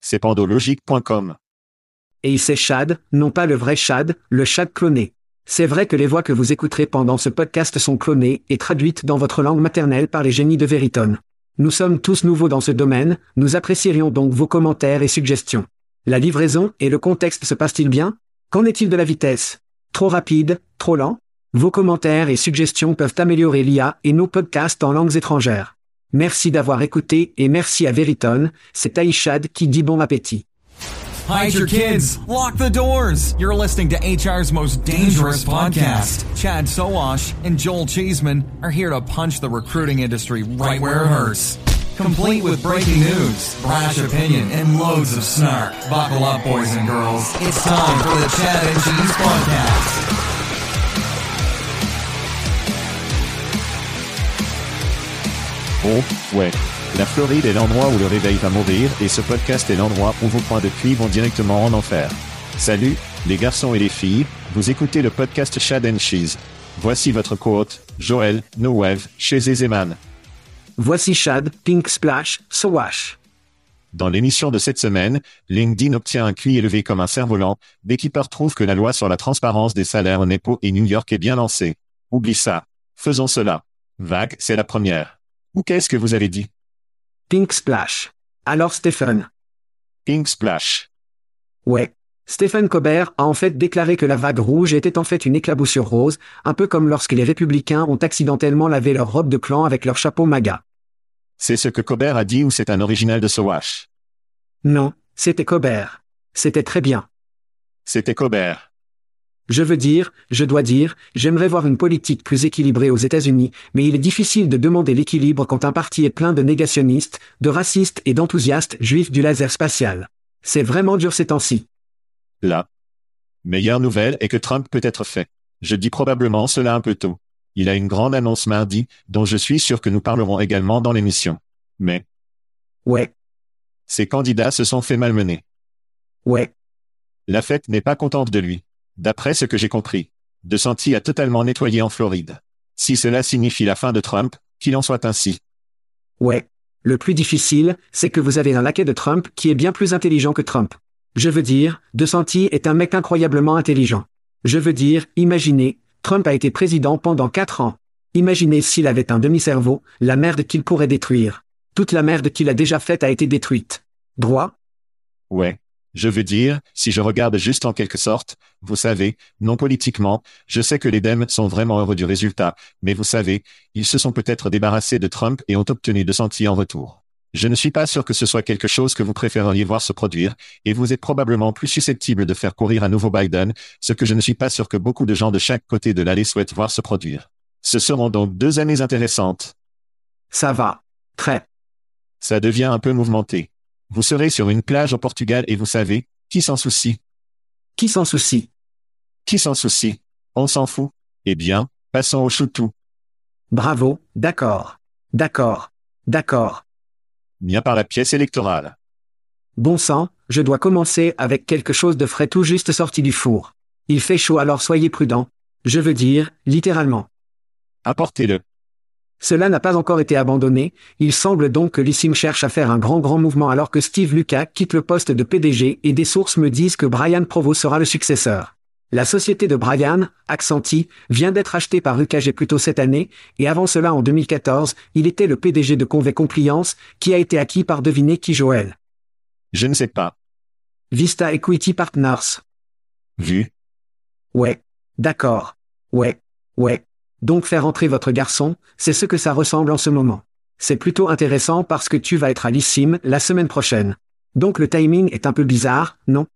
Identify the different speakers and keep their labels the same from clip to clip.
Speaker 1: C'est pandologique.com.
Speaker 2: Et c'est Chad, non pas le vrai Chad, le Chad cloné. C'est vrai que les voix que vous écouterez pendant ce podcast sont clonées et traduites dans votre langue maternelle par les génies de Veritone. Nous sommes tous nouveaux dans ce domaine, nous apprécierions donc vos commentaires et suggestions. La livraison et le contexte se passent-ils bien? Qu'en est-il de la vitesse? Trop rapide Trop lent? Vos commentaires et suggestions peuvent améliorer l'IA et nos podcasts en langues étrangères. Merci d'avoir écouté et merci à Veritone, c'est Aïchad qui dit bon appétit.
Speaker 3: Hide your kids. Lock the doors. You're listening to HR's most dangerous podcast. Chad Sowash and Joel Cheeseman are here to punch the recruiting industry right where it hurts. Complete with breaking news, brash opinion, and loads of snark. Buckle up, boys and girls. It's time for the Chad and Cheese Podcast.
Speaker 1: Oh, ouais. La Floride est l'endroit où le réveil va mourir et ce podcast est l'endroit où vos points de pluie vont directement en enfer. Salut, les garçons et les filles, vous écoutez le podcast Chad and Cheese. Voici votre quote, Joël, No Wave, chez Ezeman.
Speaker 2: Voici Chad, Pink Splash, Sowash.
Speaker 1: Dans l'émission de cette semaine, LinkedIn obtient un QI élevé comme un cerf-volant, Beekeeper trouve que la loi sur la transparence des salaires en EPO et New York est bien lancée. Oublie ça. Faisons cela. Vague, c'est la première. Ou qu'est-ce que vous avez dit?
Speaker 2: Pink Splash. Alors Stephen?
Speaker 1: Pink Splash.
Speaker 2: Ouais. Stephen Colbert a en fait déclaré que la vague rouge était en fait une éclaboussure rose, un peu comme lorsque les républicains ont accidentellement lavé leur robe de clan avec leur chapeau MAGA.
Speaker 1: C'est ce que Colbert a dit ou c'est un original de Sowash?
Speaker 2: Non, c'était Colbert. C'était très bien.
Speaker 1: C'était Colbert.
Speaker 2: Je veux dire, je dois dire, j'aimerais voir une politique plus équilibrée aux États-Unis, mais il est difficile de demander l'équilibre quand un parti est plein de négationnistes, de racistes et d'enthousiastes juifs du laser spatial. C'est vraiment dur ces temps-ci.
Speaker 1: La meilleure nouvelle est que Trump peut être fait. Je dis probablement cela un peu tôt. Il a une grande annonce mardi, dont je suis sûr que nous parlerons également dans l'émission. Mais
Speaker 2: Ouais,
Speaker 1: ses candidats se sont fait malmener.
Speaker 2: ouais.
Speaker 1: La fête n'est pas contente de lui. D'après ce que j'ai compris, De a totalement nettoyé en Floride. Si cela signifie la fin de Trump, qu'il en soit ainsi.
Speaker 2: Ouais. Le plus difficile, c'est que vous avez un laquais de Trump qui est bien plus intelligent que Trump. Je veux dire, De Santi est un mec incroyablement intelligent. Je veux dire, imaginez, Trump a été président pendant quatre ans. Imaginez s'il avait un demi-cerveau, la merde qu'il pourrait détruire. Toute la merde qu'il a déjà faite a été détruite. Droit?
Speaker 1: Ouais. Je veux dire, si je regarde juste en quelque sorte, vous savez, non politiquement, je sais que les Dems sont vraiment heureux du résultat, mais vous savez, ils se sont peut-être débarrassés de Trump et ont obtenu de Santi en retour. Je ne suis pas sûr que ce soit quelque chose que vous préféreriez voir se produire, et vous êtes probablement plus susceptible de faire courir à nouveau Biden, ce que je ne suis pas sûr que beaucoup de gens de chaque côté de l'allée souhaitent voir se produire. Ce seront donc deux années intéressantes.
Speaker 2: Ça va. Très.
Speaker 1: Ça devient un peu mouvementé. Vous serez sur une plage au Portugal et vous savez, qui s'en soucie?
Speaker 2: Qui s'en soucie?
Speaker 1: Qui s'en soucie? On s'en fout. Eh bien, passons au choutou.
Speaker 2: Bravo, d'accord. D'accord. D'accord.
Speaker 1: Bien par la pièce électorale.
Speaker 2: Bon sang, je dois commencer avec quelque chose de frais tout juste sorti du four. Il fait chaud alors soyez prudents. Je veux dire, littéralement.
Speaker 1: Apportez-le.
Speaker 2: Cela n'a pas encore été abandonné, il semble donc que l'ISIM cherche à faire un grand grand mouvement alors que Steve Lucas quitte le poste de PDG et des sources me disent que Brian Provo sera le successeur. La société de Brian, Accenti, vient d'être achetée par UKG plus tôt cette année, et avant cela en 2014, il était le PDG de Convey Compliance, qui a été acquis par devinez qui Joël.
Speaker 1: Je ne sais pas.
Speaker 2: Vista Equity Partners.
Speaker 1: Vu.
Speaker 2: Ouais. D'accord. Ouais. Ouais. Donc faire entrer votre garçon, c'est ce que ça ressemble en ce moment. C'est plutôt intéressant parce que tu vas être à l'ISIM la semaine prochaine. Donc le timing est un peu bizarre, non?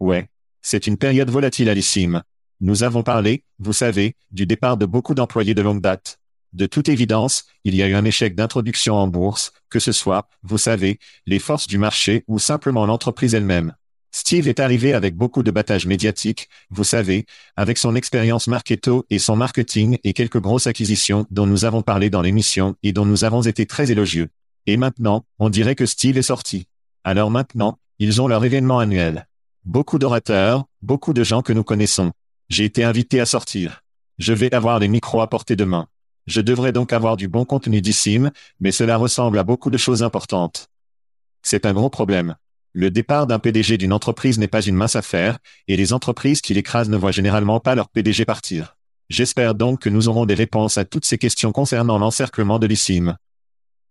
Speaker 1: Ouais. C'est une période volatile à l'ISIM. Nous avons parlé, vous savez, du départ de beaucoup d'employés de longue date. De toute évidence, il y a eu un échec d'introduction en bourse, que ce soit, vous savez, les forces du marché ou simplement l'entreprise elle-même. Steve est arrivé avec beaucoup de battage médiatique, vous savez, avec son expérience marketo et son marketing et quelques grosses acquisitions dont nous avons parlé dans l'émission et dont nous avons été très élogieux. Et maintenant, on dirait que Steve est sorti. Alors maintenant, ils ont leur événement annuel. Beaucoup d'orateurs, beaucoup de gens que nous connaissons. J'ai été invité à sortir. Je vais avoir les micros à portée de main. Je devrais donc avoir du bon contenu d'ISIM, mais cela ressemble à beaucoup de choses importantes. C'est un gros problème. Le départ d'un PDG d'une entreprise n'est pas une mince affaire, et les entreprises qui l'écrasent ne voient généralement pas leur PDG partir. J'espère donc que nous aurons des réponses à toutes ces questions concernant l'encerclement de l'ISIM.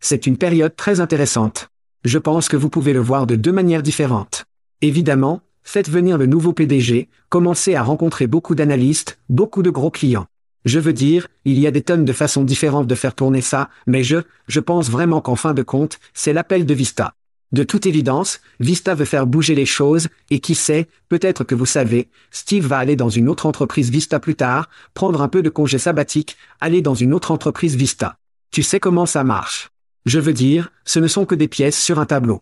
Speaker 2: C'est une période très intéressante. Je pense que vous pouvez le voir de deux manières différentes. Évidemment, faites venir le nouveau PDG, commencez à rencontrer beaucoup d'analystes, beaucoup de gros clients. Je veux dire, il y a des tonnes de façons différentes de faire tourner ça, mais je, je pense vraiment qu'en fin de compte, c'est l'appel de Vista. De toute évidence, Vista veut faire bouger les choses, et qui sait, peut-être que vous savez, Steve va aller dans une autre entreprise Vista plus tard, prendre un peu de congé sabbatique, aller dans une autre entreprise Vista. Tu sais comment ça marche. Je veux dire, ce ne sont que des pièces sur un tableau.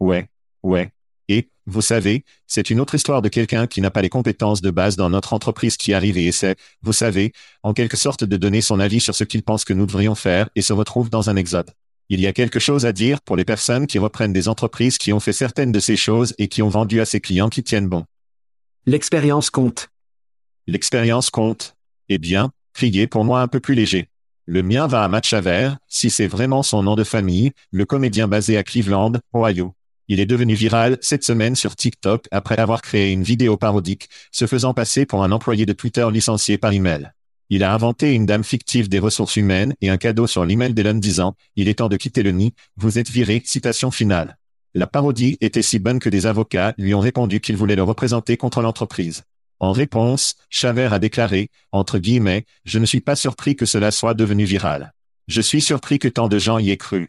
Speaker 1: Ouais, ouais. Et, vous savez, c'est une autre histoire de quelqu'un qui n'a pas les compétences de base dans notre entreprise qui arrive et essaie, vous savez, en quelque sorte de donner son avis sur ce qu'il pense que nous devrions faire et se retrouve dans un exode. Il y a quelque chose à dire pour les personnes qui reprennent des entreprises qui ont fait certaines de ces choses et qui ont vendu à ses clients qui tiennent bon.
Speaker 2: L'expérience compte.
Speaker 1: L'expérience compte. Eh bien, criez pour moi un peu plus léger. Le mien va à Matt si c'est vraiment son nom de famille, le comédien basé à Cleveland, Ohio. Il est devenu viral cette semaine sur TikTok après avoir créé une vidéo parodique, se faisant passer pour un employé de Twitter licencié par email. Il a inventé une dame fictive des ressources humaines et un cadeau sur l'email d'Elon disant « Il est temps de quitter le nid, vous êtes viré », citation finale. La parodie était si bonne que des avocats lui ont répondu qu'ils voulaient le représenter contre l'entreprise. En réponse, Chaver a déclaré, entre guillemets, Je ne suis pas surpris que cela soit devenu viral. Je suis surpris que tant de gens y aient cru.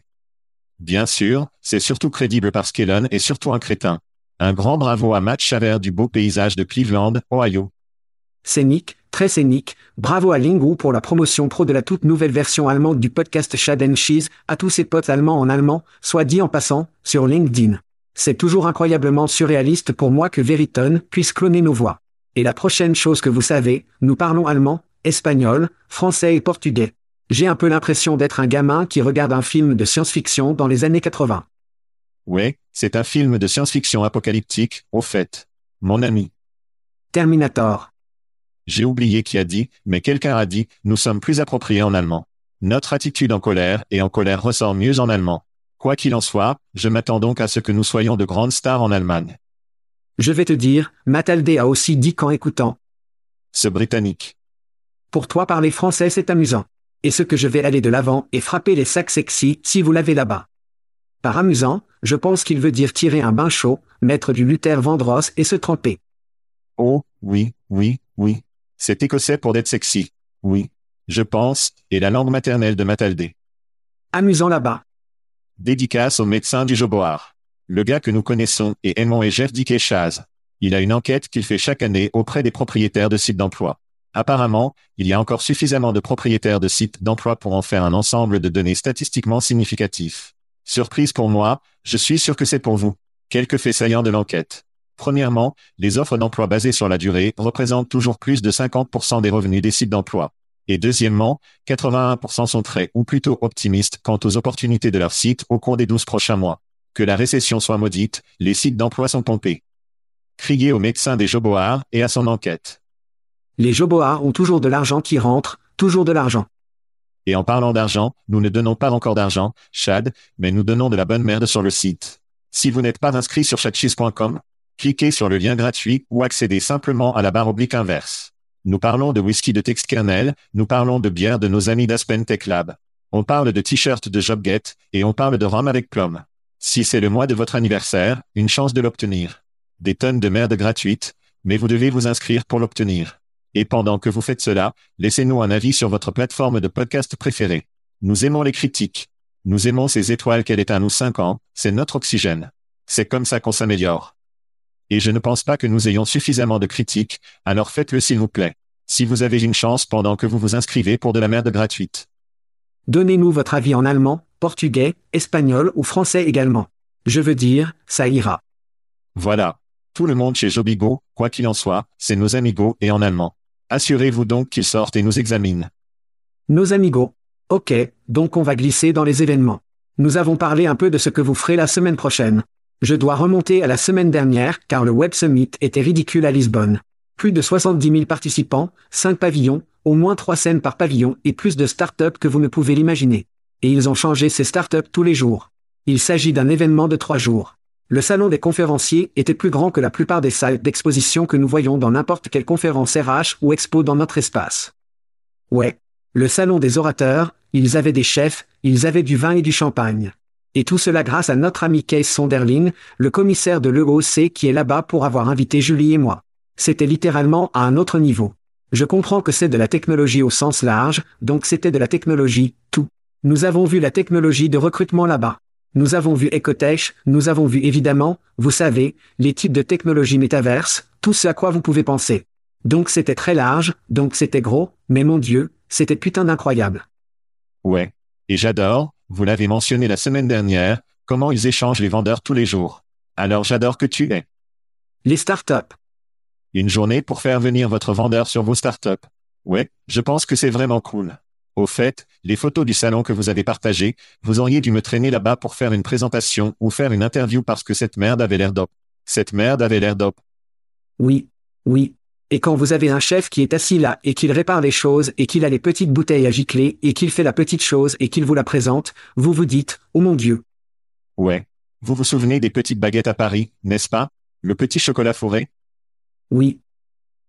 Speaker 1: Bien sûr, c'est surtout crédible parce qu'Elon est surtout un crétin. Un grand bravo à Matt Shaver du beau paysage de Cleveland, Ohio.
Speaker 2: Scénique, très scénique, bravo à Lingu pour la promotion pro de la toute nouvelle version allemande du podcast Shad and Cheese, à tous ses potes allemands en allemand, soit dit en passant, sur LinkedIn. C'est toujours incroyablement surréaliste pour moi que Veritone puisse cloner nos voix. Et la prochaine chose que vous savez, nous parlons allemand, espagnol, français et portugais. J'ai un peu l'impression d'être un gamin qui regarde un film de science-fiction dans les années 80.
Speaker 1: Ouais, c'est un film de science-fiction apocalyptique, au fait. Mon ami.
Speaker 2: Terminator.
Speaker 1: J'ai oublié qui a dit, mais quelqu'un a dit, nous sommes plus appropriés en allemand. Notre attitude en colère et en colère ressort mieux en allemand. Quoi qu'il en soit, je m'attends donc à ce que nous soyons de grandes stars en Allemagne.
Speaker 2: Je vais te dire, Matalde a aussi dit qu'en écoutant.
Speaker 1: Ce britannique.
Speaker 2: Pour toi parler français c'est amusant et ce que je vais aller de l'avant et frapper les sacs sexy si vous l'avez là-bas. Par amusant, je pense qu'il veut dire tirer un bain chaud, mettre du Luther Vandross et se tremper.
Speaker 1: Oh, oui, oui, oui. C'est écossais pour d'être sexy. Oui. Je pense, et la langue maternelle de Mataldé.
Speaker 2: Amusant là-bas.
Speaker 1: Dédicace au médecin du Joboar. Le gars que nous connaissons et aimons est Jeff Dick Chaz. Il a une enquête qu'il fait chaque année auprès des propriétaires de sites d'emploi. Apparemment, il y a encore suffisamment de propriétaires de sites d'emploi pour en faire un ensemble de données statistiquement significatifs. Surprise pour moi, je suis sûr que c'est pour vous. Quelques faits saillants de l'enquête. Premièrement, les offres d'emploi basées sur la durée représentent toujours plus de 50% des revenus des sites d'emploi. Et deuxièmement, 81% sont très ou plutôt optimistes quant aux opportunités de leur site au cours des 12 prochains mois. Que la récession soit maudite, les sites d'emploi sont pompés. Criez au médecin des Joboards et à son enquête.
Speaker 2: Les Joboas ont toujours de l'argent qui rentre, toujours de l'argent.
Speaker 1: Et en parlant d'argent, nous ne donnons pas encore d'argent, Chad, mais nous donnons de la bonne merde sur le site. Si vous n'êtes pas inscrit sur chatcheese.com, cliquez sur le lien gratuit ou accédez simplement à la barre oblique inverse. Nous parlons de whisky de Textkernel, nous parlons de bière de nos amis d'Aspen Tech Lab. On parle de t-shirts de JobGet, et on parle de rhum avec plum. Si c'est le mois de votre anniversaire, une chance de l'obtenir. Des tonnes de merde gratuite, Mais vous devez vous inscrire pour l'obtenir. Et pendant que vous faites cela, laissez-nous un avis sur votre plateforme de podcast préférée. Nous aimons les critiques. Nous aimons ces étoiles qu'elle est à nous cinq ans, c'est notre oxygène. C'est comme ça qu'on s'améliore. Et je ne pense pas que nous ayons suffisamment de critiques, alors faites-le s'il vous plaît. Si vous avez une chance pendant que vous vous inscrivez pour de la merde gratuite.
Speaker 2: Donnez-nous votre avis en allemand, portugais, espagnol ou français également. Je veux dire, ça ira.
Speaker 1: Voilà. Tout le monde chez Jobigo, quoi qu'il en soit, c'est nos amigos et en allemand. Assurez-vous donc qu'ils sortent et nous examinent.
Speaker 2: Nos amigos. Ok, donc on va glisser dans les événements. Nous avons parlé un peu de ce que vous ferez la semaine prochaine. Je dois remonter à la semaine dernière car le Web Summit était ridicule à Lisbonne. Plus de 70 000 participants, 5 pavillons, au moins 3 scènes par pavillon et plus de start-up que vous ne pouvez l'imaginer. Et ils ont changé ces start-up tous les jours. Il s'agit d'un événement de 3 jours. Le salon des conférenciers était plus grand que la plupart des salles d'exposition que nous voyons dans n'importe quelle conférence RH ou expo dans notre espace. Ouais. Le salon des orateurs, ils avaient des chefs, ils avaient du vin et du champagne. Et tout cela grâce à notre ami Case Sonderling, le commissaire de l'EOC qui est là-bas pour avoir invité Julie et moi. C'était littéralement à un autre niveau. Je comprends que c'est de la technologie au sens large, donc c'était de la technologie, tout. Nous avons vu la technologie de recrutement là-bas. Nous avons vu Ecotech, nous avons vu évidemment, vous savez, les types de technologies métaverses, tout ce à quoi vous pouvez penser. Donc c'était très large, donc c'était gros, mais mon Dieu, c'était putain d'incroyable.
Speaker 1: Ouais. Et j'adore, vous l'avez mentionné la semaine dernière, comment ils échangent les vendeurs tous les jours. Alors j'adore que tu es.
Speaker 2: Les startups.
Speaker 1: Une journée pour faire venir votre vendeur sur vos startups. Ouais, je pense que c'est vraiment cool. Au fait, les photos du salon que vous avez partagées, vous auriez dû me traîner là-bas pour faire une présentation ou faire une interview parce que cette merde avait l'air d'op. Cette merde avait l'air d'op.
Speaker 2: Oui, oui. Et quand vous avez un chef qui est assis là et qu'il répare les choses et qu'il a les petites bouteilles à gicler et qu'il fait la petite chose et qu'il vous la présente, vous vous dites, oh mon Dieu.
Speaker 1: Ouais. Vous vous souvenez des petites baguettes à Paris, n'est-ce pas? Le petit chocolat fourré?
Speaker 2: Oui.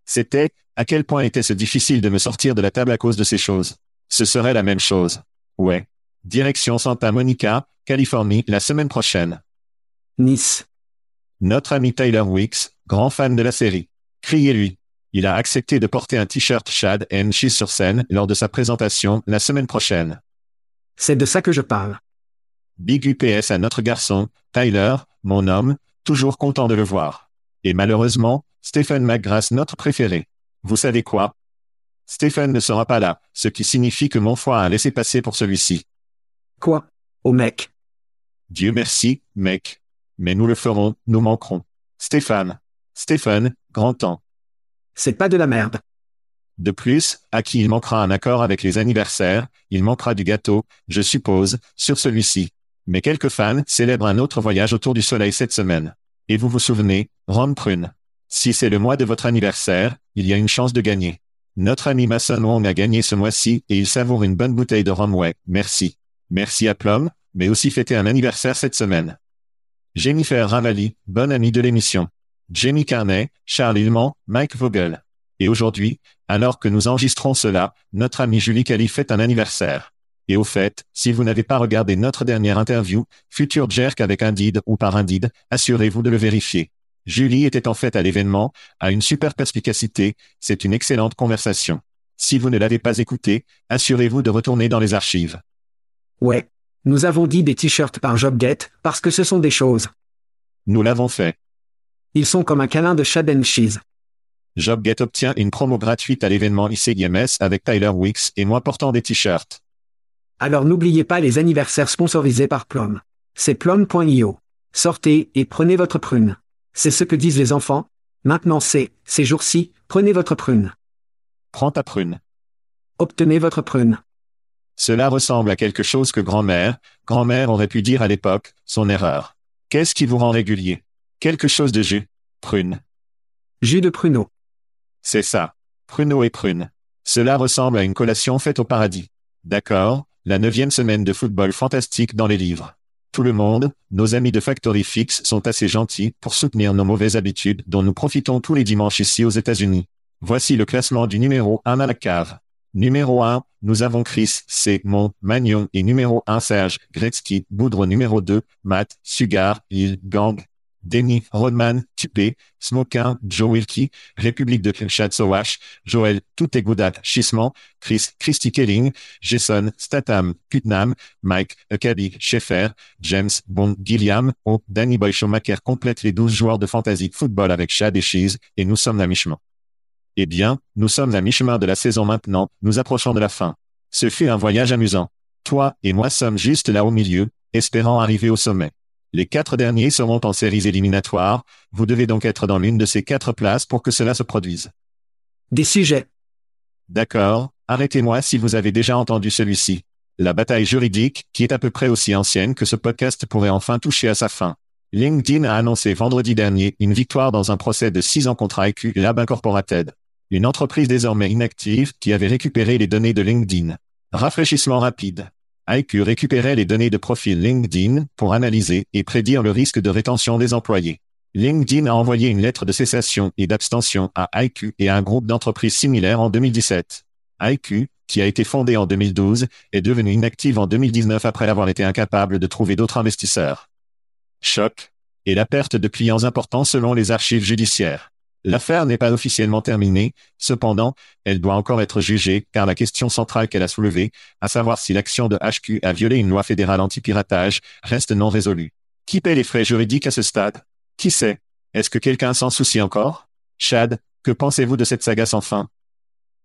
Speaker 1: C'était, à quel point était-ce difficile de me sortir de la table à cause de ces choses? Ce serait la même chose. Ouais. Direction Santa Monica, Californie, la semaine prochaine.
Speaker 2: Nice.
Speaker 1: Notre ami Tyler Wicks, grand fan de la série. Criez-lui. Il a accepté de porter un t-shirt Chad and Cheese sur scène lors de sa présentation la semaine prochaine.
Speaker 2: C'est de ça que je parle.
Speaker 1: Big UPS à notre garçon, Tyler, mon homme, toujours content de le voir. Et malheureusement, Stephen McGrath notre préféré. Vous savez quoi? Stephen ne sera pas là, ce qui signifie que mon foie a laissé passer pour celui-ci.
Speaker 2: Quoi? Oh mec.
Speaker 1: Dieu merci, mec. Mais nous le ferons, nous manquerons. Stéphane. Stéphane, grand temps.
Speaker 2: C'est pas de la merde.
Speaker 1: De plus, à qui il manquera un accord avec les anniversaires, il manquera du gâteau, je suppose, sur celui-ci. Mais quelques fans célèbrent un autre voyage autour du soleil cette semaine. Et vous vous souvenez, Ron Prune. Si c'est le mois de votre anniversaire, il y a une chance de gagner. Notre ami Mason Wong a gagné ce mois-ci et il savoure une bonne bouteille de rhum ouais, merci. Merci à Plum, mais aussi fêter un anniversaire cette semaine. Jennifer Ravali, bonne amie de l'émission. Jamie Carney, Charles Hillman, Mike Vogel. Et aujourd'hui, alors que nous enregistrons cela, notre amie Julie Cali fête un anniversaire. Et au fait, si vous n'avez pas regardé notre dernière interview, Future Jerk avec Indeed ou par Indeed, assurez-vous de le vérifier. Julie était en fait à l'événement, a une super perspicacité, c'est une excellente conversation. Si vous ne l'avez pas écouté, assurez-vous de retourner dans les archives.
Speaker 2: Ouais. Nous avons dit des t-shirts par JobGet, parce que ce sont des choses.
Speaker 1: Nous l'avons fait.
Speaker 2: Ils sont comme un câlin de Chad and Cheese.
Speaker 1: JobGet obtient une promo gratuite à l'événement ICIMS avec Tyler Wicks et moi portant des t-shirts.
Speaker 2: Alors n'oubliez pas les anniversaires sponsorisés par Plum. C'est plum.io. Sortez et prenez votre prune. C'est ce que disent les enfants. Maintenant c'est, ces jours-ci, prenez votre prune.
Speaker 1: Prends ta prune.
Speaker 2: Obtenez votre prune.
Speaker 1: Cela ressemble à quelque chose que grand-mère, grand-mère aurait pu dire à l'époque, son erreur. Qu'est-ce qui vous rend régulier? Quelque chose de jus. Prune.
Speaker 2: Jus de pruneau.
Speaker 1: C'est ça. Pruneau et prune. Cela ressemble à une collation faite au paradis. D'accord, la neuvième semaine de football fantastique dans les livres. Tout le monde, nos amis de Factory Fix sont assez gentils pour soutenir nos mauvaises habitudes dont nous profitons tous les dimanches ici aux États-Unis. Voici le classement du numéro 1 à la cave. Numéro 1, nous avons Chris, C. Mont, Magnon et numéro 1 Serge, Gretzky, Boudre numéro 2, Matt, Sugar, Il, Gang. Denny, Rodman, Tupé, Smokin, Joe Wilkie, République de Sowash, Joel, Toutegoudat, Chisman, Chris, Christy Kelling, Jason, Statham, Putnam, Mike, Akabi, Schaeffer, James, Bond, Gilliam, O, Danny Boy Schumacher complète les 12 joueurs de fantasy football avec Chad et Cheese, et nous sommes à mi-chemin. Eh bien, nous sommes à mi-chemin de la saison maintenant, nous approchons de la fin. Ce fut un voyage amusant. Toi et moi sommes juste là au milieu, espérant arriver au sommet. Les quatre derniers seront en séries éliminatoires, vous devez donc être dans l'une de ces quatre places pour que cela se produise.
Speaker 2: Des sujets.
Speaker 1: D'accord, arrêtez-moi si vous avez déjà entendu celui-ci. La bataille juridique, qui est à peu près aussi ancienne que ce podcast pourrait enfin toucher à sa fin. LinkedIn a annoncé vendredi dernier une victoire dans un procès de six ans contre IQ Lab Incorporated. Une entreprise désormais inactive qui avait récupéré les données de LinkedIn. Rafraîchissement rapide. IQ récupérait les données de profil LinkedIn pour analyser et prédire le risque de rétention des employés. LinkedIn a envoyé une lettre de cessation et d'abstention à IQ et à un groupe d'entreprises similaires en 2017. IQ, qui a été fondé en 2012, est devenu inactive en 2019 après avoir été incapable de trouver d'autres investisseurs. Choc. Et la perte de clients importants selon les archives judiciaires. L'affaire n'est pas officiellement terminée, cependant, elle doit encore être jugée car la question centrale qu'elle a soulevée, à savoir si l'action de HQ a violé une loi fédérale anti-piratage, reste non résolue. Qui paie les frais juridiques à ce stade? Qui sait? Est-ce que quelqu'un s'en soucie encore? Chad, que pensez-vous de cette saga sans fin?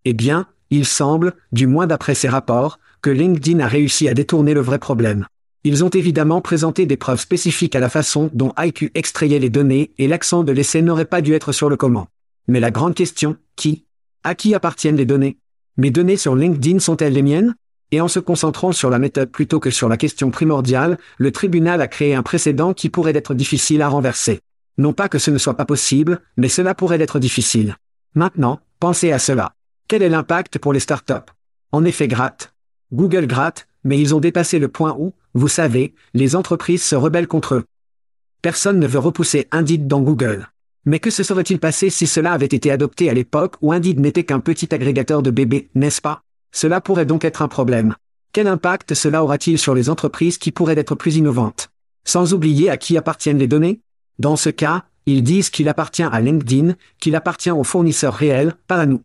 Speaker 2: Eh bien, il semble, du moins d'après ces rapports, que LinkedIn a réussi à détourner le vrai problème. Ils ont évidemment présenté des preuves spécifiques à la façon dont IQ extrayait les données et l'accent de l'essai n'aurait pas dû être sur le comment. Mais la grande question, qui À qui appartiennent les données? Mes données sur LinkedIn sont-elles les miennes? Et en se concentrant sur la méthode plutôt que sur la question primordiale, le tribunal a créé un précédent qui pourrait être difficile à renverser. Non pas que ce ne soit pas possible, mais cela pourrait être difficile. Maintenant, pensez à cela. Quel est l'impact pour les startups? En effet, gratte. Google gratte, mais ils ont dépassé le point où, vous savez, les entreprises se rebellent contre eux. Personne ne veut repousser Indeed dans Google. Mais que se serait-il passé si cela avait été adopté à l'époque où Indeed n'était qu'un petit agrégateur de bébés, n'est-ce pas? Cela pourrait donc être un problème. Quel impact cela aura-t-il sur les entreprises qui pourraient être plus innovantes? Sans oublier à qui appartiennent les données? Dans ce cas, ils disent qu'il appartient à LinkedIn, qu'il appartient aux fournisseurs réels, pas à nous.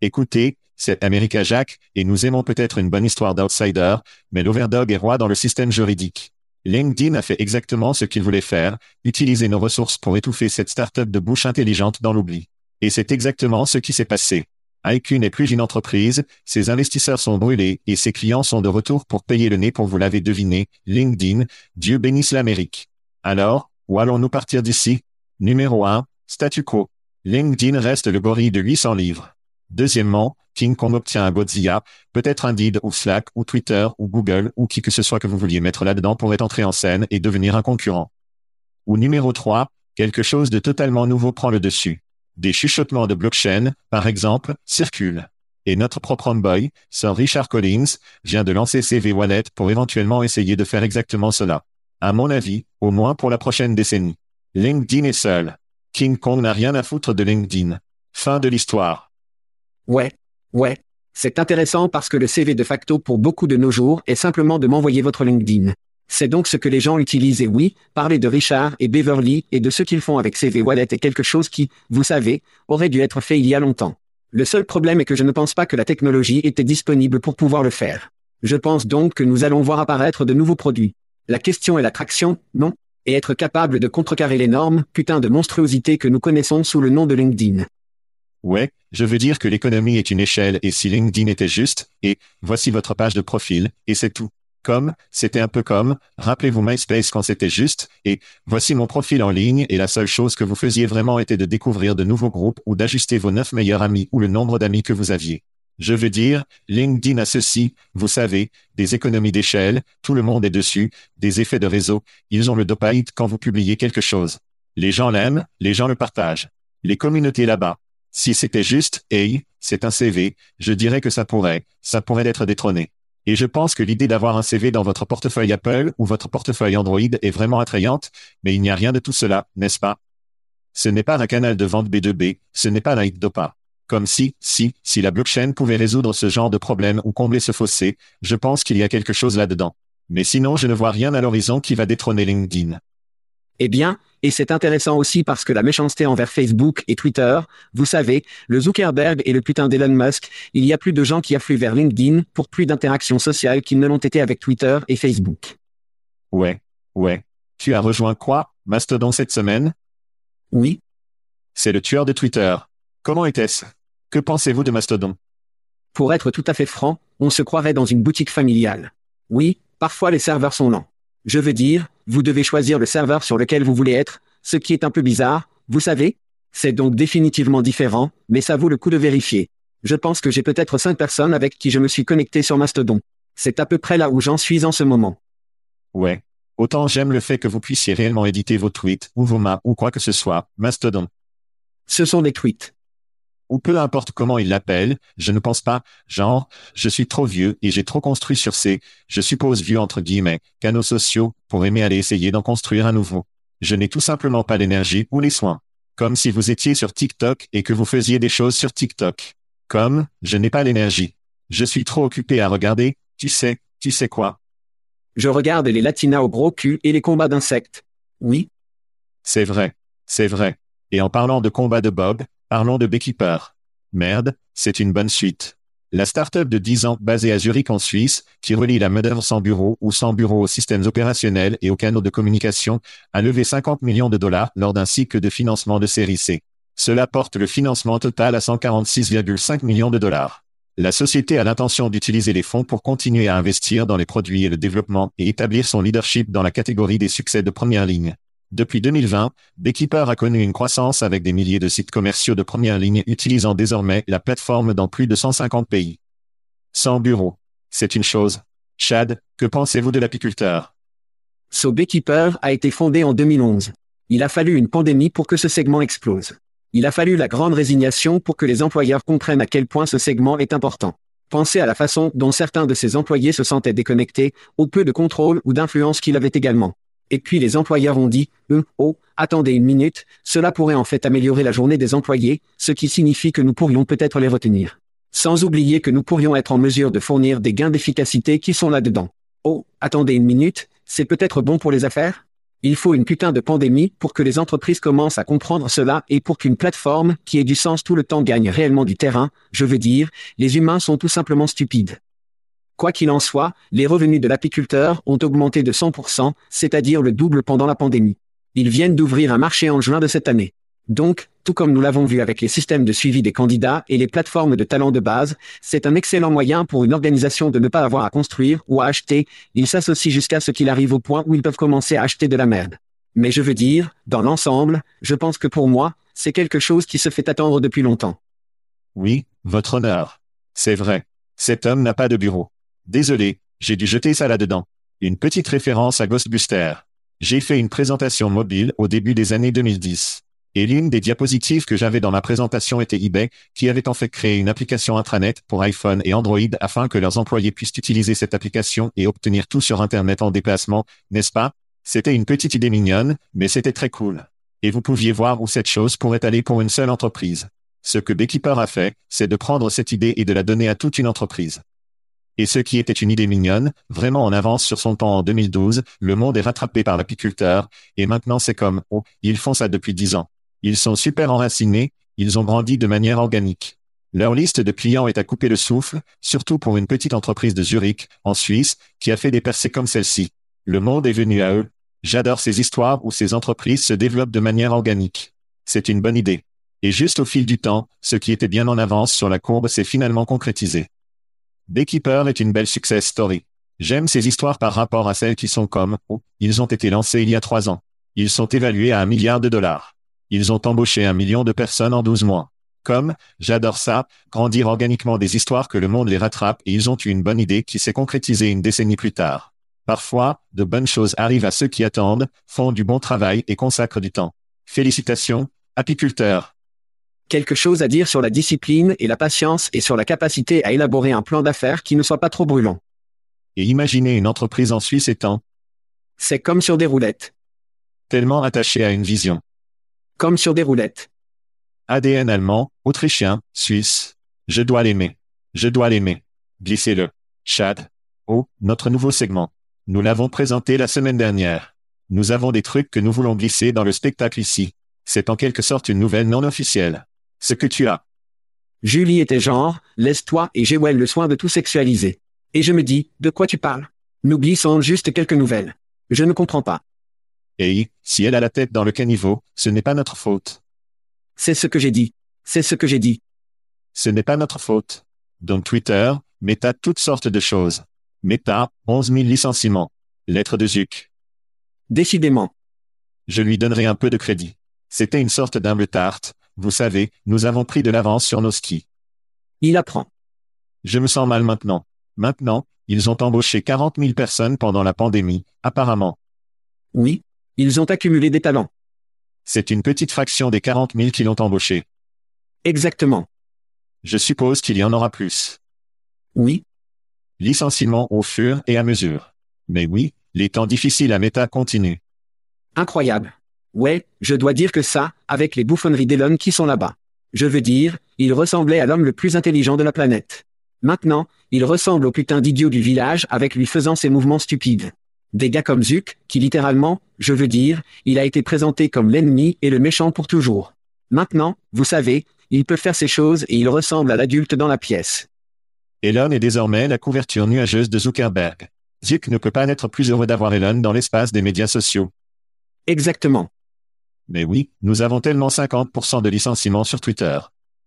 Speaker 1: Écoutez, c'est America Jack, et nous aimons peut-être une bonne histoire d'outsider, mais l'overdog est roi dans le système juridique. LinkedIn a fait exactement ce qu'il voulait faire, utiliser nos ressources pour étouffer cette start-up de bouche intelligente dans l'oubli. Et c'est exactement ce qui s'est passé. IQ n'est plus une entreprise, ses investisseurs sont brûlés et ses clients sont de retour pour payer le nez pour vous l'avez deviné, LinkedIn, Dieu bénisse l'Amérique. Alors, où allons-nous partir d'ici? Numéro 1, statu quo. LinkedIn reste le gorille de 800 livres. Deuxièmement, King Kong obtient un Godzilla, peut-être Indeed ou Slack ou Twitter ou Google ou qui que ce soit que vous vouliez mettre là-dedans pourrait entrer en scène et devenir un concurrent. Ou numéro 3, quelque chose de totalement nouveau prend le dessus. Des chuchotements de blockchain, par exemple, circulent. Et notre propre homeboy, Sir Richard Collins, vient de lancer CV Wallet pour éventuellement essayer de faire exactement cela. À mon avis, au moins pour la prochaine décennie. LinkedIn est seul. King Kong n'a rien à foutre de LinkedIn. Fin de l'histoire.
Speaker 2: Ouais, ouais. C'est intéressant parce que le CV de facto pour beaucoup de nos jours est simplement de m'envoyer votre LinkedIn. C'est donc ce que les gens utilisent et oui, parler de Richard et Beverly et de ce qu'ils font avec CV Wallet est quelque chose qui, vous savez, aurait dû être fait il y a longtemps. Le seul problème est que je ne pense pas que la technologie était disponible pour pouvoir le faire. Je pense donc que nous allons voir apparaître de nouveaux produits. La question est l'attraction, non? Et être capable de contrecarrer l'énorme, putain de monstruosité que nous connaissons sous le nom de LinkedIn.
Speaker 1: Ouais, je veux dire que l'économie est une échelle et si LinkedIn était juste, et voici votre page de profil, et c'est tout. Comme, c'était un peu comme, rappelez-vous MySpace quand c'était juste, et voici mon profil en ligne et la seule chose que vous faisiez vraiment était de découvrir de nouveaux groupes ou d'ajuster vos neuf meilleurs amis ou le nombre d'amis que vous aviez. Je veux dire, LinkedIn a ceci, vous savez, des économies d'échelle, tout le monde est dessus, des effets de réseau, ils ont le dopamine quand vous publiez quelque chose. Les gens l'aiment, les gens le partagent. Les communautés là-bas, si c'était juste, hey, c'est un CV, je dirais que ça pourrait, ça pourrait être détrôné. Et je pense que l'idée d'avoir un CV dans votre portefeuille Apple ou votre portefeuille Android est vraiment attrayante, mais il n'y a rien de tout cela, n'est-ce pas? Ce n'est pas un canal de vente B2B, ce n'est pas la dopa. Comme si, si, si la blockchain pouvait résoudre ce genre de problème ou combler ce fossé, je pense qu'il y a quelque chose là-dedans. Mais sinon, je ne vois rien à l'horizon qui va détrôner LinkedIn.
Speaker 2: Eh bien,
Speaker 4: Et c'est intéressant aussi parce que la méchanceté envers Facebook et Twitter, vous savez, le Zuckerberg et le putain d'Elon Musk, il y a plus de gens qui affluent vers LinkedIn pour plus d'interactions sociales qu'ils ne l'ont été avec Twitter et Facebook.
Speaker 1: Ouais, ouais. Tu as rejoint quoi, Mastodon cette semaine?
Speaker 4: Oui,
Speaker 1: C'est le tueur de Twitter. Comment était-ce? Que pensez-vous de Mastodon?
Speaker 4: Pour être tout à fait franc, on se croirait dans une boutique familiale. Oui, parfois les serveurs sont lents. Je veux dire, vous devez choisir le serveur sur lequel vous voulez être, ce qui est un peu bizarre, vous savez? C'est donc définitivement différent, mais ça vaut le coup de vérifier. Je pense que j'ai peut-être cinq personnes avec qui je me suis connecté sur Mastodon. C'est à peu près là où j'en suis en ce moment.
Speaker 1: Ouais. Autant j'aime le fait que vous puissiez réellement éditer vos tweets, ou vos maps, ou quoi que ce soit, Mastodon.
Speaker 4: Ce sont des tweets.
Speaker 1: Ou peu importe comment ils l'appellent, je ne pense pas, genre, je suis trop vieux et j'ai trop construit sur ces, je suppose vieux entre guillemets, canaux sociaux, pour aimer aller essayer d'en construire un nouveau. Je n'ai tout simplement pas l'énergie ou les soins. Comme si vous étiez sur TikTok et que vous faisiez des choses sur TikTok. Comme, je n'ai pas l'énergie. Je suis trop occupé à regarder, tu sais, tu sais quoi.
Speaker 4: Je regarde les latinas au gros cul et les combats d'insectes. Oui,
Speaker 1: C'est vrai. C'est vrai. Et en parlant de combat de Bob, parlons de Beekeeper. Merde, c'est une bonne suite. La start-up de 10 ans basée à Zurich en Suisse, qui relie la main-d'œuvre sans bureau ou sans bureau aux systèmes opérationnels et aux canaux de communication, a levé 50 millions de dollars lors d'un cycle de financement de série C. Cela porte le financement total à 146,5 millions de dollars. La société a l'intention d'utiliser les fonds pour continuer à investir dans les produits et le développement et établir son leadership dans la catégorie des succès de première ligne. Depuis 2020, Beekeeper a connu une croissance avec des milliers de sites commerciaux de première ligne utilisant désormais la plateforme dans plus de 150 pays. Sans bureau. C'est une chose. Chad, que pensez-vous de l'apiculteur?
Speaker 4: So Beekeeper a été fondé en 2011. Il a fallu une pandémie pour que ce segment explose. Il a fallu la grande résignation pour que les employeurs comprennent à quel point ce segment est important. Pensez à la façon dont certains de ces employés se sentaient déconnectés, au peu de contrôle ou d'influence qu'il avait également. Et puis les employeurs ont dit, eux, oh, attendez une minute, cela pourrait en fait améliorer la journée des employés, ce qui signifie que nous pourrions peut-être les retenir. Sans oublier que nous pourrions être en mesure de fournir des gains d'efficacité qui sont là-dedans. Oh, attendez une minute, c'est peut-être bon pour les affaires? Il faut une putain de pandémie pour que les entreprises commencent à comprendre cela et pour qu'une plateforme qui ait du sens tout le temps gagne réellement du terrain, je veux dire, les humains sont tout simplement stupides. Quoi qu'il en soit, les revenus de l'apiculteur ont augmenté de 100%, c'est-à-dire le double pendant la pandémie. Ils viennent d'ouvrir un marché en juin de cette année. Donc, tout comme nous l'avons vu avec les systèmes de suivi des candidats et les plateformes de talent de base, c'est un excellent moyen pour une organisation de ne pas avoir à construire ou à acheter, ils s'associent jusqu'à ce qu'il arrive au point où ils peuvent commencer à acheter de la merde. Mais je veux dire, dans l'ensemble, je pense que pour moi, c'est quelque chose qui se fait attendre depuis longtemps.
Speaker 1: Oui, votre honneur. C'est vrai. Cet homme n'a pas de bureau. Désolé, j'ai dû jeter ça là-dedans. Une petite référence à Ghostbuster. J'ai fait une présentation mobile au début des années 2010. Et l'une des diapositives que j'avais dans ma présentation était eBay, qui avait en fait créé une application intranet pour iPhone et Android afin que leurs employés puissent utiliser cette application et obtenir tout sur Internet en déplacement, n'est-ce pas? C'était une petite idée mignonne, mais c'était très cool. Et vous pouviez voir où cette chose pourrait aller pour une seule entreprise. Ce que Beekeeper a fait, c'est de prendre cette idée et de la donner à toute une entreprise. Et ce qui était une idée mignonne, vraiment en avance sur son temps en 2012, le monde est rattrapé par l'apiculteur, et maintenant c'est comme, oh, ils font ça depuis dix ans. Ils sont super enracinés, ils ont grandi de manière organique. Leur liste de clients est à couper le souffle, surtout pour une petite entreprise de Zurich, en Suisse, qui a fait des percées comme celle-ci. Le monde est venu à eux. J'adore ces histoires où ces entreprises se développent de manière organique. C'est une bonne idée. Et juste au fil du temps, ce qui était bien en avance sur la courbe s'est finalement concrétisé. Beekeeper est une belle success story. J'aime ces histoires par rapport à celles qui sont comme, ils ont été lancés il y a trois ans. Ils sont évalués à un milliard de dollars. Ils ont embauché un million de personnes en 12 mois. Comme, j'adore ça, grandir organiquement des histoires que le monde les rattrape et ils ont eu une bonne idée qui s'est concrétisée une décennie plus tard. Parfois, de bonnes choses arrivent à ceux qui attendent, font du bon travail et consacrent du temps. Félicitations, apiculteurs.
Speaker 4: Quelque chose à dire sur la discipline et la patience et sur la capacité à élaborer un plan d'affaires qui ne soit pas trop brûlant.
Speaker 1: Et imaginez une entreprise en Suisse étant
Speaker 4: C'est comme sur des roulettes.
Speaker 1: tellement attachée à une vision.
Speaker 4: Comme sur des roulettes.
Speaker 1: ADN allemand, autrichien, suisse. Je dois l'aimer. Je dois l'aimer. Glissez-le. Chad. Oh, notre nouveau segment. Nous l'avons présenté la semaine dernière. Nous avons des trucs que nous voulons glisser dans le spectacle ici. C'est en quelque sorte une nouvelle non officielle. Ce que tu as.
Speaker 4: Julie était genre, laisse-toi et Jewel le soin de tout sexualiser. Et je me dis, de quoi tu parles? Nous glissons juste quelques nouvelles. Je ne comprends pas.
Speaker 1: Et, si elle a la tête dans le caniveau, ce n'est pas notre faute.
Speaker 4: C'est ce que j'ai dit. C'est ce que j'ai dit.
Speaker 1: Ce n'est pas notre faute. Donc Twitter, Meta toutes sortes de choses. Meta, 11 000 licenciements. Lettre de Zuc.
Speaker 4: Décidément.
Speaker 1: Je lui donnerai un peu de crédit. C'était une sorte d'humble tarte. Vous savez, nous avons pris de l'avance sur nos skis.
Speaker 4: Il apprend.
Speaker 1: Je me sens mal maintenant. Maintenant, ils ont embauché 40 000 personnes pendant la pandémie, apparemment.
Speaker 4: Oui. Ils ont accumulé des talents.
Speaker 1: C'est une petite fraction des 40 000 qui l'ont embauché.
Speaker 4: Exactement.
Speaker 1: Je suppose qu'il y en aura plus.
Speaker 4: Oui.
Speaker 1: Licenciement au fur et à mesure. Mais oui, les temps difficiles à méta continuent.
Speaker 4: Incroyable. Ouais, je dois dire que ça, avec les bouffonneries d'Elon qui sont là-bas. Je veux dire, il ressemblait à l'homme le plus intelligent de la planète. Maintenant, il ressemble au putain d'idiot du village avec lui faisant ses mouvements stupides. Des gars comme Zuck, qui littéralement, je veux dire, il a été présenté comme l'ennemi et le méchant pour toujours. Maintenant, vous savez, il peut faire ces choses et il ressemble à l'adulte dans la pièce.
Speaker 1: Elon est désormais la couverture nuageuse de Zuckerberg. Zuck ne peut pas être plus heureux d'avoir Elon dans l'espace des médias sociaux.
Speaker 4: Exactement.
Speaker 1: Mais oui, nous avons tellement 50% de licenciements sur Twitter.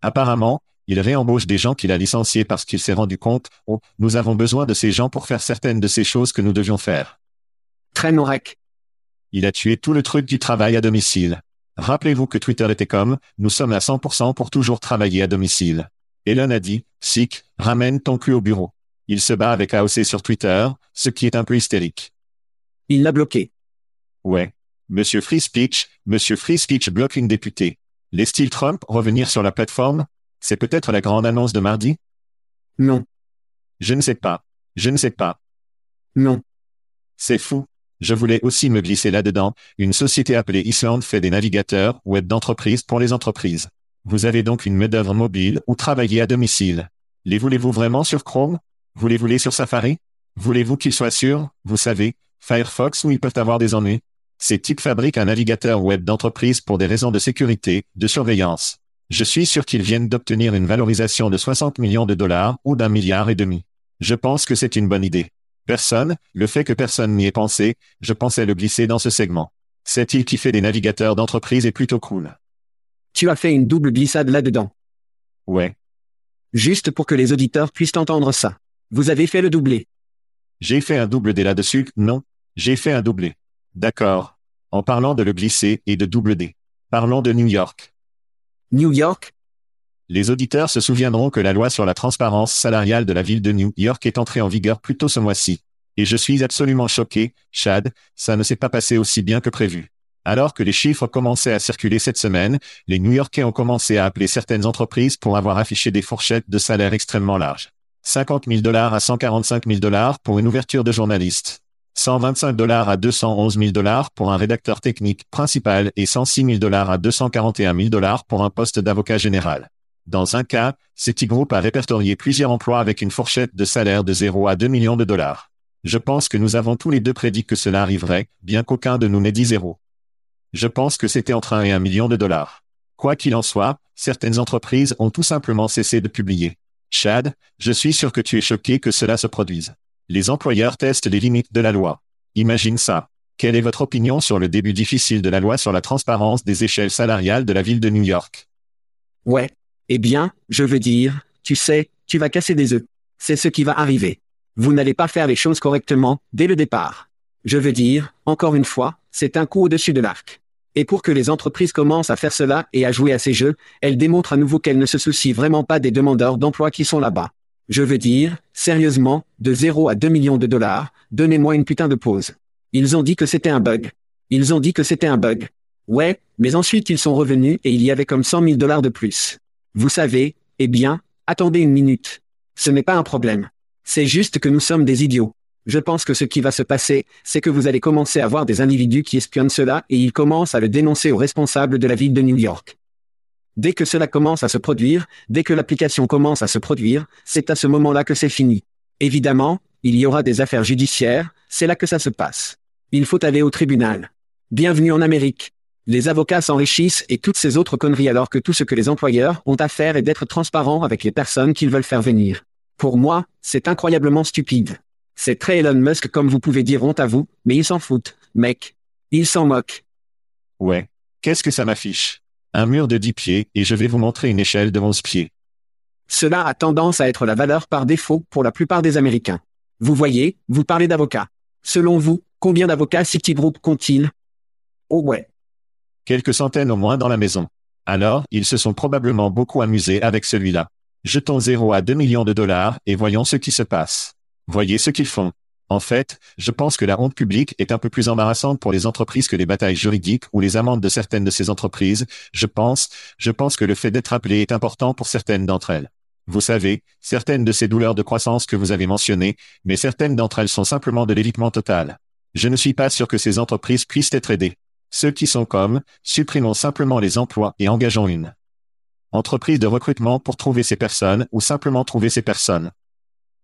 Speaker 1: Apparemment, il réembauche des gens qu'il a licenciés parce qu'il s'est rendu compte, oh, nous avons besoin de ces gens pour faire certaines de ces choses que nous devions faire.
Speaker 4: Très norec.
Speaker 1: Il a tué tout le truc du travail à domicile. Rappelez-vous que Twitter était comme, nous sommes à 100% pour toujours travailler à domicile. Elon a dit, Sick, ramène ton cul au bureau. Il se bat avec AOC sur Twitter, ce qui est un peu hystérique.
Speaker 4: Il l'a bloqué.
Speaker 1: Ouais. Monsieur Free Speech, Monsieur Free Speech bloque une députée. Styles Trump revenir sur la plateforme? C'est peut-être la grande annonce de mardi?
Speaker 4: Non.
Speaker 1: Je ne sais pas. Je ne sais pas.
Speaker 4: Non.
Speaker 1: C'est fou. Je voulais aussi me glisser là-dedans. Une société appelée Island fait des navigateurs web d'entreprise pour les entreprises. Vous avez donc une main-d'œuvre mobile ou travailler à domicile. Les voulez-vous vraiment sur Chrome? Voulez-vous les sur Safari? Voulez-vous qu'ils soient sur, vous savez, Firefox où ils peuvent avoir des ennuis Ces types fabriquent un navigateur web d'entreprise pour des raisons de sécurité, de surveillance. Je suis sûr qu'ils viennent d'obtenir une valorisation de 60 millions de dollars ou d'un milliard et demi. Je pense que c'est une bonne idée. Personne, le fait que personne n'y ait pensé, je pensais le glisser dans ce segment. Cette île qui fait des navigateurs d'entreprise est plutôt cool.
Speaker 4: Tu as fait une double glissade là-dedans.
Speaker 1: Ouais.
Speaker 4: Juste pour que les auditeurs puissent entendre ça. Vous avez fait le doublé.
Speaker 1: J'ai fait un double D là-dessus, non J'ai fait un doublé. D'accord. En parlant de le glisser et de double D. Parlons de New York.
Speaker 4: New York?
Speaker 1: Les auditeurs se souviendront que la loi sur la transparence salariale de la ville de New York est entrée en vigueur plus tôt ce mois-ci. Et je suis absolument choqué, Chad, ça ne s'est pas passé aussi bien que prévu. Alors que les chiffres commençaient à circuler cette semaine, les New-Yorkais ont commencé à appeler certaines entreprises pour avoir affiché des fourchettes de salaire extrêmement larges. 50 000 dollars à 145 000 dollars pour une ouverture de journaliste. 125 dollars à 211 000 dollars pour un rédacteur technique principal et 106 000 dollars à 241 000 dollars pour un poste d'avocat général. Dans un cas, Citigroup a répertorié plusieurs emplois avec une fourchette de salaire de 0 à 2 millions de dollars. Je pense que nous avons tous les deux prédit que cela arriverait, bien qu'aucun de nous n'ait dit zéro. Je pense que c'était entre 1 et 1 million de dollars. Quoi qu'il en soit, certaines entreprises ont tout simplement cessé de publier. Chad, je suis sûr que tu es choqué que cela se produise. Les employeurs testent les limites de la loi. Imagine ça. Quelle est votre opinion sur le début difficile de la loi sur la transparence des échelles salariales de la ville de New York?
Speaker 4: Ouais. Eh bien, je veux dire, tu sais, tu vas casser des œufs. C'est ce qui va arriver. Vous n'allez pas faire les choses correctement, dès le départ. Je veux dire, encore une fois, c'est un coup au-dessus de l'arc. Et pour que les entreprises commencent à faire cela et à jouer à ces jeux, elles démontrent à nouveau qu'elles ne se soucient vraiment pas des demandeurs d'emploi qui sont là-bas. Je veux dire, sérieusement, de 0 à 2 millions de dollars, donnez-moi une putain de pause. Ils ont dit que c'était un bug. Ils ont dit que c'était un bug. Ouais, mais ensuite ils sont revenus et il y avait comme 100 000 dollars de plus. Vous savez, eh bien, attendez une minute. Ce n'est pas un problème. C'est juste que nous sommes des idiots. Je pense que ce qui va se passer, c'est que vous allez commencer à voir des individus qui espionnent cela et ils commencent à le dénoncer aux responsables de la ville de New York. Dès que cela commence à se produire, dès que l'application commence à se produire, c'est à ce moment-là que c'est fini. Évidemment, il y aura des affaires judiciaires, c'est là que ça se passe.
Speaker 2: Il faut aller au tribunal. Bienvenue en Amérique. Les avocats s'enrichissent et toutes ces autres conneries alors que tout ce que les employeurs ont à faire est d'être transparents avec les personnes qu'ils veulent faire venir. Pour moi, c'est incroyablement stupide. C'est très Elon Musk comme vous pouvez dire honte à vous, mais ils s'en foutent, mec. Ils s'en moquent.
Speaker 1: Ouais. Qu'est-ce que ça m'affiche? Un mur de 10 pieds et je vais vous montrer une échelle de 11 pieds.
Speaker 2: Cela a tendance à être la valeur par défaut pour la plupart des Américains. Vous voyez, vous parlez d'avocats. Selon vous, combien d'avocats Citigroup compte-t-il? Oh ouais.
Speaker 1: Quelques centaines au moins dans la maison. Alors, ils se sont probablement beaucoup amusés avec celui-là. Jetons 0 à 2 millions de dollars et voyons ce qui se passe. Voyez ce qu'ils font. En fait, je pense que la honte publique est un peu plus embarrassante pour les entreprises que les batailles juridiques ou les amendes de certaines de ces entreprises. Je pense, je pense que le fait d'être appelé est important pour certaines d'entre elles. Vous savez, certaines de ces douleurs de croissance que vous avez mentionnées, mais certaines d'entre elles sont simplement de l'évitement total. Je ne suis pas sûr que ces entreprises puissent être aidées. Ceux qui sont comme, supprimons simplement les emplois et engageons une entreprise de recrutement pour trouver ces personnes ou simplement trouver ces personnes.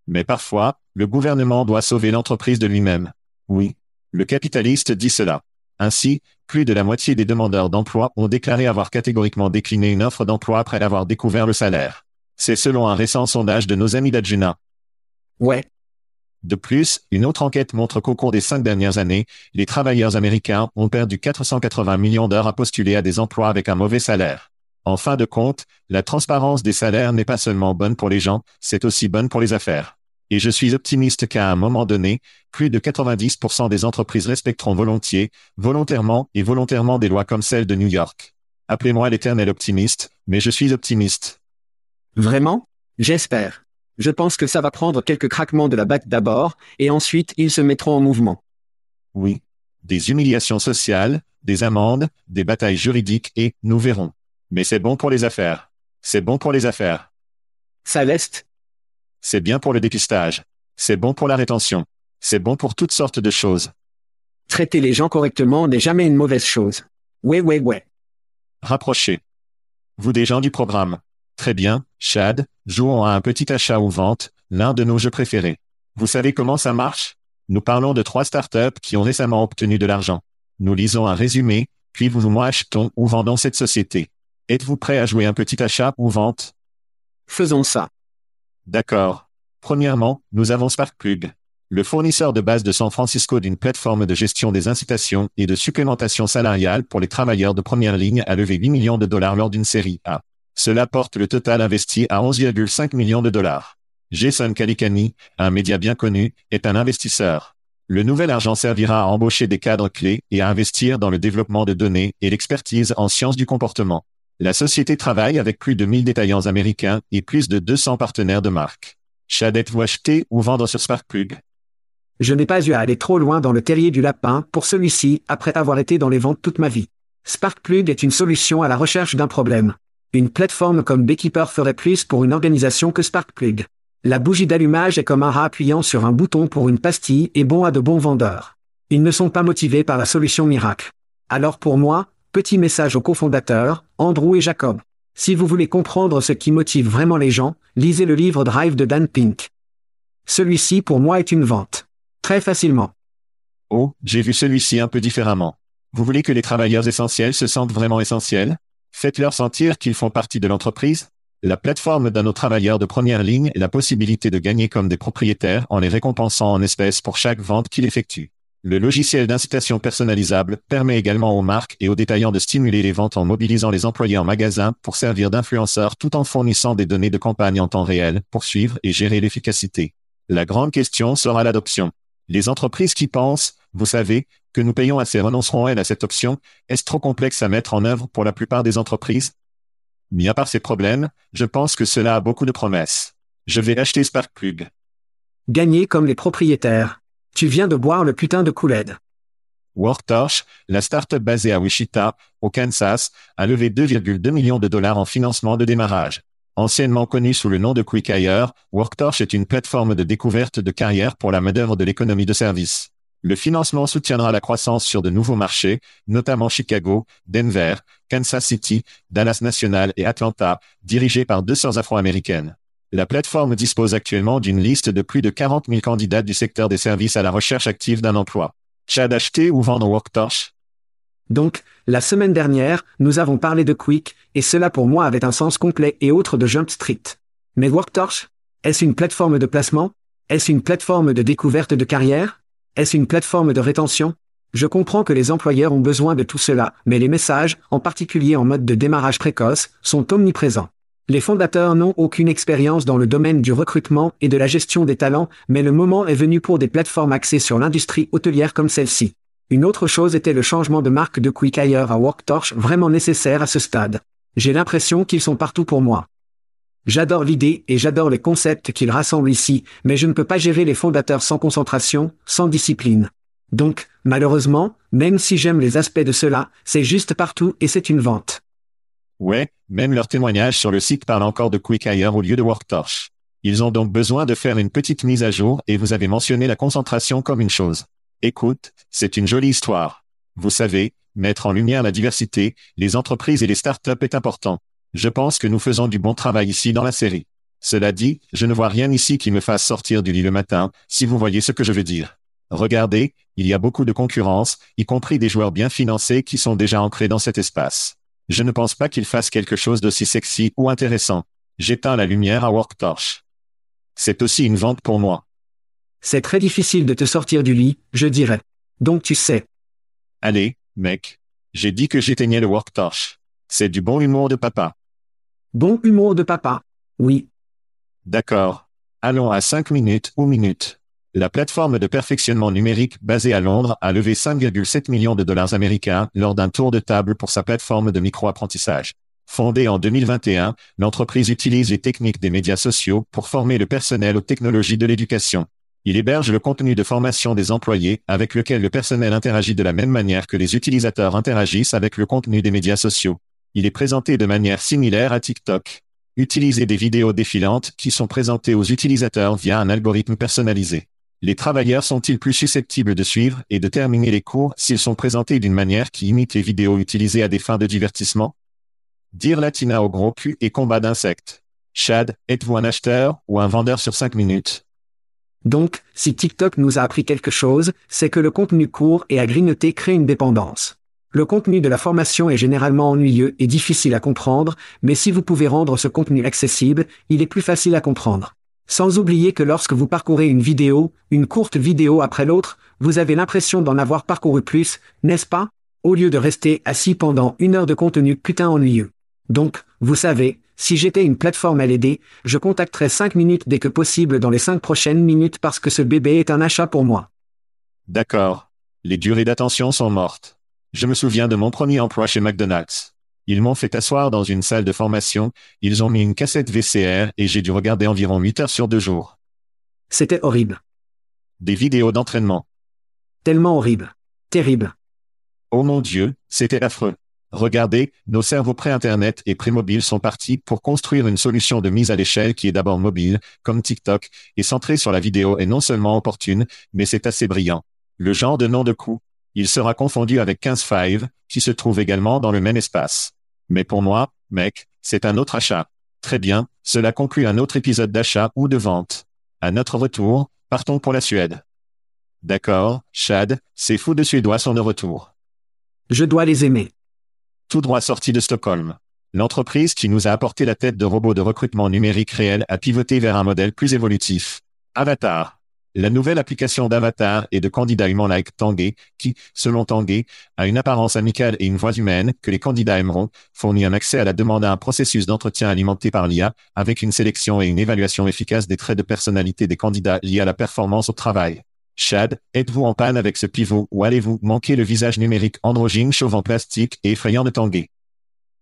Speaker 1: Mais parfois, le gouvernement doit sauver l'entreprise de lui-même. Oui. Le capitaliste dit cela. Ainsi, plus de la moitié des demandeurs d'emploi ont déclaré avoir catégoriquement décliné une offre d'emploi après avoir découvert le salaire. C'est selon un récent sondage de nos amis d'Adjuna.
Speaker 2: Ouais.
Speaker 1: De plus, une autre enquête montre qu'au cours des cinq dernières années, les travailleurs américains ont perdu 480 millions d'heures à postuler à des emplois avec un mauvais salaire. En fin de compte, la transparence des salaires n'est pas seulement bonne pour les gens, c'est aussi bonne pour les affaires. Et je suis optimiste qu'à un moment donné, plus de 90% des entreprises respecteront volontiers, volontairement et volontairement des lois comme celle de New York. Appelez-moi l'éternel optimiste, mais je suis optimiste.
Speaker 2: Vraiment? J'espère. Je pense que ça va prendre quelques craquements de la batte d'abord, et ensuite ils se mettront en mouvement.
Speaker 1: Oui. Des humiliations sociales, des amendes, des batailles juridiques et, nous verrons. Mais c'est bon pour les affaires. C'est bon pour les affaires.
Speaker 2: Ça l'est,
Speaker 1: c'est bien pour le dépistage. C'est bon pour la rétention. C'est bon pour toutes sortes de choses.
Speaker 2: Traiter les gens correctement n'est jamais une mauvaise chose. Ouais, ouais, ouais.
Speaker 1: Rapprochez. Vous des gens du programme. Très bien, Chad, jouons à un petit achat ou vente, l'un de nos jeux préférés. Vous savez comment ça marche? Nous parlons de trois startups qui ont récemment obtenu de l'argent. Nous lisons un résumé, puis vous ou moi achetons ou vendons cette société. Êtes-vous prêt à jouer un petit achat ou vente?
Speaker 2: Faisons ça.
Speaker 1: D'accord. Premièrement, nous avons Sparkplug. Le fournisseur de base de San Francisco d'une plateforme de gestion des incitations et de supplémentation salariale pour les travailleurs de première ligne a levé 8 millions de dollars lors d'une série A. Cela porte le total investi à 11,5 millions de dollars. Jason Kalikani, un média bien connu, est un investisseur. Le nouvel argent servira à embaucher des cadres clés et à investir dans le développement de données et l'expertise en sciences du comportement. La société travaille avec plus de 1000 détaillants américains et plus de 200 partenaires de marque. Chadette vous acheter ou vendre sur Sparkplug
Speaker 2: Je n'ai pas eu à aller trop loin dans le terrier du lapin pour celui-ci après avoir été dans les ventes toute ma vie. Sparkplug est une solution à la recherche d'un problème. Une plateforme comme Beekeeper ferait plus pour une organisation que Sparkplug. La bougie d'allumage est comme un rat appuyant sur un bouton pour une pastille et bon à de bons vendeurs. Ils ne sont pas motivés par la solution miracle. Alors pour moi, Petit message aux cofondateurs, Andrew et Jacob. Si vous voulez comprendre ce qui motive vraiment les gens, lisez le livre Drive de Dan Pink. Celui-ci pour moi est une vente. Très facilement.
Speaker 1: Oh, j'ai vu celui-ci un peu différemment. Vous voulez que les travailleurs essentiels se sentent vraiment essentiels? Faites-leur sentir qu'ils font partie de l'entreprise La plateforme donne aux travailleurs de première ligne la possibilité de gagner comme des propriétaires en les récompensant en espèces pour chaque vente qu'ils effectuent. Le logiciel d'incitation personnalisable permet également aux marques et aux détaillants de stimuler les ventes en mobilisant les employés en magasin pour servir d'influenceurs tout en fournissant des données de campagne en temps réel pour suivre et gérer l'efficacité. La grande question sera l'adoption. Les entreprises qui pensent, vous savez, que nous payons assez renonceront-elles à cette option Est-ce trop complexe à mettre en œuvre pour la plupart des entreprises? Mis à part ces problèmes, je pense que cela a beaucoup de promesses. Je vais acheter Sparkplug.
Speaker 2: Gagner comme les propriétaires. Tu viens de boire le putain de Kool-Aid.
Speaker 1: WorkTorch, la start-up basée à Wichita, au Kansas, a levé 2,2 millions de dollars en financement de démarrage. Anciennement connue sous le nom de Quick Hire, WorkTorch est une plateforme de découverte de carrière pour la main-d'œuvre de l'économie de service. Le financement soutiendra la croissance sur de nouveaux marchés, notamment Chicago, Denver, Kansas City, Dallas National et Atlanta, dirigés par deux sœurs afro-américaines. La plateforme dispose actuellement d'une liste de plus de 40 000 candidats du secteur des services à la recherche active d'un emploi. Chad acheter ou vendre Worktorch?
Speaker 2: Donc, la semaine dernière, nous avons parlé de Quick, et cela pour moi avait un sens complet et autre de Jump Street. Mais Worktorch Est-ce une plateforme de placement? Est-ce une plateforme de découverte de carrière? Est-ce une plateforme de rétention? Je comprends que les employeurs ont besoin de tout cela, mais les messages, en particulier en mode de démarrage précoce, sont omniprésents. Les fondateurs n'ont aucune expérience dans le domaine du recrutement et de la gestion des talents, mais le moment est venu pour des plateformes axées sur l'industrie hôtelière comme celle-ci. Une autre chose était le changement de marque de Quick Hire à WorkTorch vraiment nécessaire à ce stade. J'ai l'impression qu'ils sont partout pour moi. J'adore l'idée et j'adore les concepts qu'ils rassemblent ici, mais je ne peux pas gérer les fondateurs sans concentration, sans discipline. Donc, malheureusement, même si j'aime les aspects de cela, c'est juste partout et c'est une vente.
Speaker 1: Ouais, même leur témoignage sur le site parle encore de Quick Hire au lieu de WorkTorch. Ils ont donc besoin de faire une petite mise à jour et vous avez mentionné la concentration comme une chose. Écoute, c'est une jolie histoire. Vous savez, mettre en lumière la diversité, les entreprises et les startups est important. Je pense que nous faisons du bon travail ici dans la série. Cela dit, je ne vois rien ici qui me fasse sortir du lit le matin, si vous voyez ce que je veux dire. Regardez, il y a beaucoup de concurrence, y compris des joueurs bien financés qui sont déjà ancrés dans cet espace. Je ne pense pas qu'il fasse quelque chose d'aussi sexy ou intéressant. J'éteins la lumière à WorkTorch. C'est aussi une vente pour moi.
Speaker 2: C'est très difficile de te sortir du lit, je dirais. Donc tu sais.
Speaker 1: Allez, mec. J'ai dit que j'éteignais le WorkTorch. C'est du bon humour de papa.
Speaker 2: Bon humour de papa. Oui.
Speaker 1: D'accord. Allons à 5 minutes ou minutes. La plateforme de perfectionnement numérique basée à Londres a levé 5,7 millions de dollars américains lors d'un tour de table pour sa plateforme de micro-apprentissage. Fondée en 2021, l'entreprise utilise les techniques des médias sociaux pour former le personnel aux technologies de l'éducation. Il héberge le contenu de formation des employés avec lequel le personnel interagit de la même manière que les utilisateurs interagissent avec le contenu des médias sociaux. Il est présenté de manière similaire à TikTok. Utiliser des vidéos défilantes qui sont présentées aux utilisateurs via un algorithme personnalisé. Les travailleurs sont-ils plus susceptibles de suivre et de terminer les cours s'ils sont présentés d'une manière qui imite les vidéos utilisées à des fins de divertissement? Dire Latina au gros cul et combat d'insectes. Chad, êtes-vous un acheteur ou un vendeur sur 5 minutes?
Speaker 2: Donc, si TikTok nous a appris quelque chose, c'est que le contenu court et à grignoter crée une dépendance. Le contenu de la formation est généralement ennuyeux et difficile à comprendre, mais si vous pouvez rendre ce contenu accessible, il est plus facile à comprendre. Sans oublier que lorsque vous parcourez une vidéo, une courte vidéo après l'autre, vous avez l'impression d'en avoir parcouru plus, n'est-ce pas? Au lieu de rester assis pendant une heure de contenu putain ennuyeux. Donc, vous savez, si j'étais une plateforme LED, je contacterais 5 minutes dès que possible dans les 5 prochaines minutes parce que ce bébé est un achat pour moi.
Speaker 1: D'accord. Les durées d'attention sont mortes. Je me souviens de mon premier emploi chez McDonald's. Ils m'ont fait asseoir dans une salle de formation, ils ont mis une cassette VCR et j'ai dû regarder environ 8 heures sur deux jours.
Speaker 2: C'était horrible.
Speaker 1: Des vidéos d'entraînement.
Speaker 2: Tellement horrible. Terrible.
Speaker 1: Oh mon Dieu, c'était affreux. Regardez, nos cerveaux pré-Internet et pré-mobiles sont partis pour construire une solution de mise à l'échelle qui est d'abord mobile, comme TikTok, et centrée sur la vidéo est non seulement opportune, mais c'est assez brillant. Le genre de nom de coup. Il sera confondu avec 15.5, qui se trouve également dans le même espace. Mais pour moi, mec, c'est un autre achat. Très bien, cela conclut un autre épisode d'achat ou de vente. À notre retour, partons pour la Suède. D'accord, Chad, ces fous de Suédois sont de retour.
Speaker 2: Je dois les aimer.
Speaker 1: Tout droit sorti de Stockholm. L'entreprise qui nous a apporté la tête de robot de recrutement numérique réel a pivoté vers un modèle plus évolutif. Avatar. La nouvelle application d'avatar et de candidat humain like Tanguay, qui, selon Tanguay, a une apparence amicale et une voix humaine que les candidats aimeront, fournit un accès à la demande à un processus d'entretien alimenté par l'IA, avec une sélection et une évaluation efficace des traits de personnalité des candidats liés à la performance au travail. Chad, êtes-vous en panne avec ce pivot ou allez-vous manquer le visage numérique androgyne chauve en plastique et effrayant de Tanguay?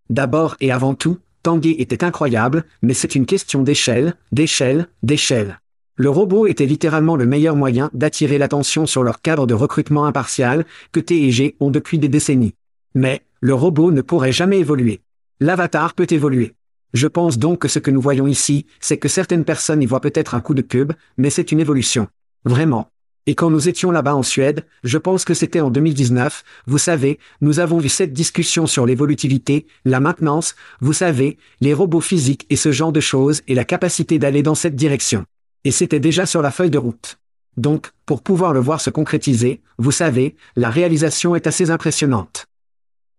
Speaker 2: D'abord et avant tout, Tanguay était incroyable, mais c'est une question d'échelle, d'échelle, d'échelle. Le robot était littéralement le meilleur moyen d'attirer l'attention sur leur cadre de recrutement impartial que T&G ont depuis des décennies. Mais, le robot ne pourrait jamais évoluer. L'avatar peut évoluer. Je pense donc que ce que nous voyons ici, c'est que certaines personnes y voient peut-être un coup de pub, mais c'est une évolution. Vraiment. Et quand nous étions là-bas en Suède, je pense que c'était en 2019, vous savez, nous avons vu cette discussion sur l'évolutivité, la maintenance, vous savez, les robots physiques et ce genre de choses et la capacité d'aller dans cette direction. Et c'était déjà sur la feuille de route. Donc, pour pouvoir le voir se concrétiser, vous savez, la réalisation est assez impressionnante.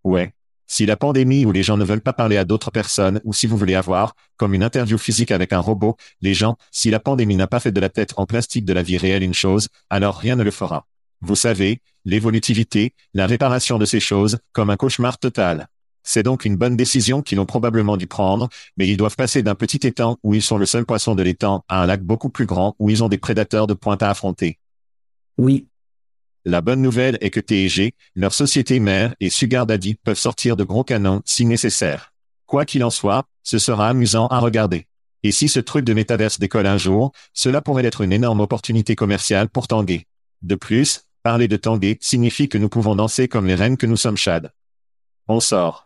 Speaker 1: Ouais. Si la pandémie ou les gens ne veulent pas parler à d'autres personnes ou si vous voulez avoir, comme une interview physique avec un robot, les gens, si la pandémie n'a pas fait de la tête en plastique de la vie réelle une chose, alors rien ne le fera. Vous savez, l'évolutivité, la réparation de ces choses, comme un cauchemar total. C'est donc une bonne décision qu'ils ont probablement dû prendre, mais ils doivent passer d'un petit étang où ils sont le seul poisson de l'étang à un lac beaucoup plus grand où ils ont des prédateurs de pointe à affronter.
Speaker 2: Oui,
Speaker 1: La bonne nouvelle est que TG, leur société mère et Sugar Daddy peuvent sortir de gros canons si nécessaire. Quoi qu'il en soit, ce sera amusant à regarder. Et si ce truc de métaverse décolle un jour, cela pourrait être une énorme opportunité commerciale pour Tanguay. De plus, parler de Tanguay signifie que nous pouvons danser comme les reines que nous sommes Chad. On sort.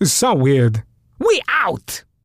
Speaker 5: It's so weird. We out!